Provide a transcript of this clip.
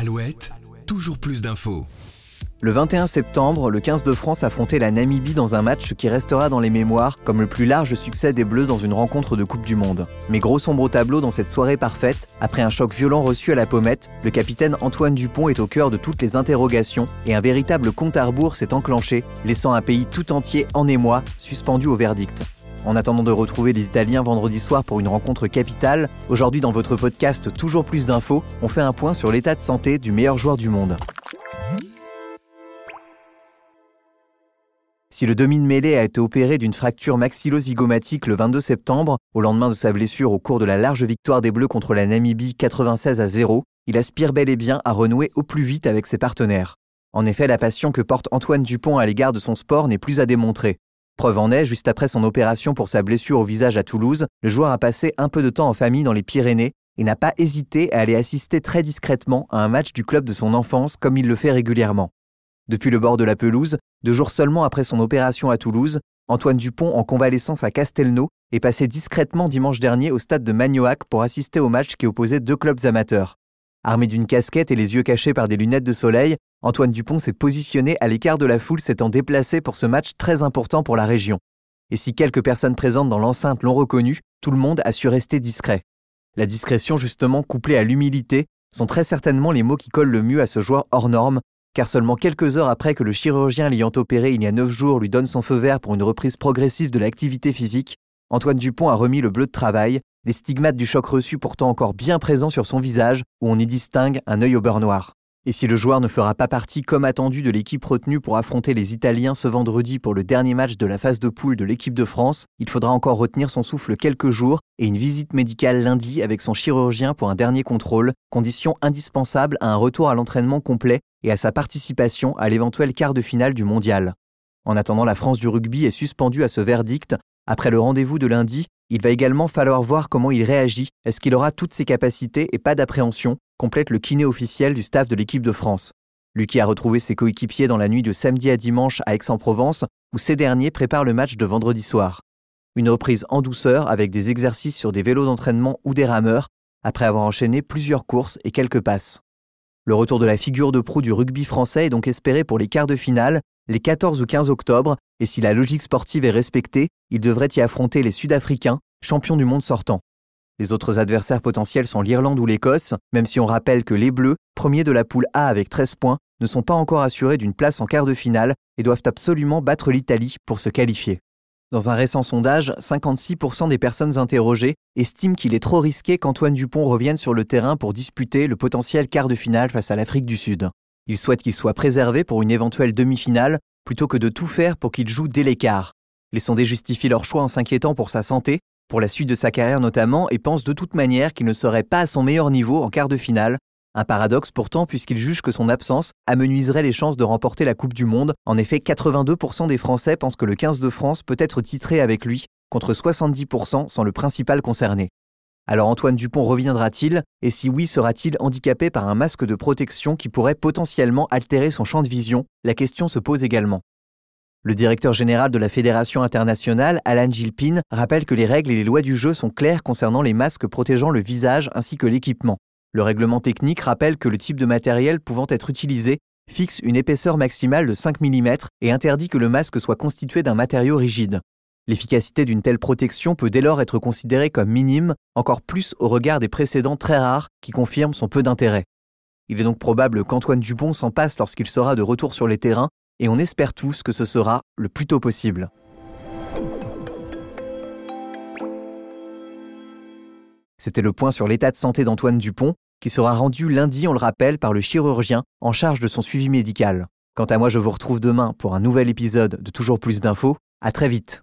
Alouette, toujours plus d'infos. Le 21 septembre, le 15 de France affrontait la Namibie dans un match qui restera dans les mémoires comme le plus large succès des Bleus dans une rencontre de Coupe du Monde. Mais gros sombre au tableau dans cette soirée parfaite, après un choc violent reçu à la pommette, le capitaine Antoine Dupont est au cœur de toutes les interrogations et un véritable compte à rebours s'est enclenché, laissant un pays tout entier en émoi, suspendu au verdict. En attendant de retrouver les Italiens vendredi soir pour une rencontre capitale, aujourd'hui dans votre podcast Toujours plus d'infos, on fait un point sur l'état de santé du meilleur joueur du monde. Si le demi de mêlée a été opéré d'une fracture maxillo-zygomatique le 22 septembre, au lendemain de sa blessure au cours de la large victoire des Bleus contre la Namibie 96 à 0, il aspire bel et bien à renouer au plus vite avec ses partenaires. En effet, la passion que porte Antoine Dupont à l'égard de son sport n'est plus à démontrer. Preuve en est, juste après son opération pour sa blessure au visage à Toulouse, le joueur a passé un peu de temps en famille dans les Pyrénées et n'a pas hésité à aller assister très discrètement à un match du club de son enfance comme il le fait régulièrement. Depuis le bord de la pelouse, deux jours seulement après son opération à Toulouse, Antoine Dupont, en convalescence à Castelnau, est passé discrètement dimanche dernier au stade de Magnoac pour assister au match qui opposait deux clubs amateurs. Armé d'une casquette et les yeux cachés par des lunettes de soleil, Antoine Dupont s'est positionné à l'écart de la foule s'étant déplacé pour ce match très important pour la région. Et si quelques personnes présentes dans l'enceinte l'ont reconnu, tout le monde a su rester discret. La discrétion justement couplée à l'humilité sont très certainement les mots qui collent le mieux à ce joueur hors norme car seulement quelques heures après que le chirurgien l'ayant opéré il y a neuf jours lui donne son feu vert pour une reprise progressive de l'activité physique, Antoine Dupont a remis le bleu de travail, les stigmates du choc reçu pourtant encore bien présents sur son visage, où on y distingue un œil au beurre noir. Et si le joueur ne fera pas partie comme attendu de l'équipe retenue pour affronter les Italiens ce vendredi pour le dernier match de la phase de poule de l'équipe de France, il faudra encore retenir son souffle quelques jours et une visite médicale lundi avec son chirurgien pour un dernier contrôle, condition indispensable à un retour à l'entraînement complet et à sa participation à l'éventuel quart de finale du mondial. En attendant, la France du rugby est suspendue à ce verdict. Après le rendez-vous de lundi, il va également falloir voir comment il réagit. Est-ce qu'il aura toutes ses capacités et pas d'appréhension complète le kiné officiel du staff de l'équipe de France. Lucky a retrouvé ses coéquipiers dans la nuit de samedi à dimanche à Aix-en-Provence, où ces derniers préparent le match de vendredi soir. Une reprise en douceur avec des exercices sur des vélos d'entraînement ou des rameurs, après avoir enchaîné plusieurs courses et quelques passes. Le retour de la figure de proue du rugby français est donc espéré pour les quarts de finale, les 14 ou 15 octobre, et si la logique sportive est respectée, il devrait y affronter les Sud-Africains, champions du monde sortant. Les autres adversaires potentiels sont l'Irlande ou l'Écosse, même si on rappelle que les Bleus, premiers de la poule A avec 13 points, ne sont pas encore assurés d'une place en quart de finale et doivent absolument battre l'Italie pour se qualifier. Dans un récent sondage, 56% des personnes interrogées estiment qu'il est trop risqué qu'Antoine Dupont revienne sur le terrain pour disputer le potentiel quart de finale face à l'Afrique du Sud. Ils souhaitent qu'il soit préservé pour une éventuelle demi-finale plutôt que de tout faire pour qu'il joue dès l'écart. Les sondés justifient leur choix en s'inquiétant pour sa santé, pour la suite de sa carrière notamment, et pense de toute manière qu'il ne serait pas à son meilleur niveau en quart de finale. Un paradoxe pourtant puisqu'il juge que son absence amenuiserait les chances de remporter la Coupe du Monde. En effet, 82% des Français pensent que le 15 de France peut être titré avec lui, contre 70% sans le principal concerné. Alors Antoine Dupont reviendra-t-il? Et si oui, sera-t-il handicapé par un masque de protection qui pourrait potentiellement altérer son champ de vision? La question se pose également. Le directeur général de la Fédération internationale, Alan Gilpin, rappelle que les règles et les lois du jeu sont claires concernant les masques protégeant le visage ainsi que l'équipement. Le règlement technique rappelle que le type de matériel pouvant être utilisé fixe une épaisseur maximale de 5 mm et interdit que le masque soit constitué d'un matériau rigide. L'efficacité d'une telle protection peut dès lors être considérée comme minime, encore plus au regard des précédents très rares qui confirment son peu d'intérêt. Il est donc probable qu'Antoine Dupont s'en passe lorsqu'il sera de retour sur les terrains et on espère tous que ce sera le plus tôt possible. C'était le point sur l'état de santé d'Antoine Dupont, qui sera rendu lundi, on le rappelle, par le chirurgien en charge de son suivi médical. Quant à moi, je vous retrouve demain pour un nouvel épisode de Toujours plus d'infos. À très vite.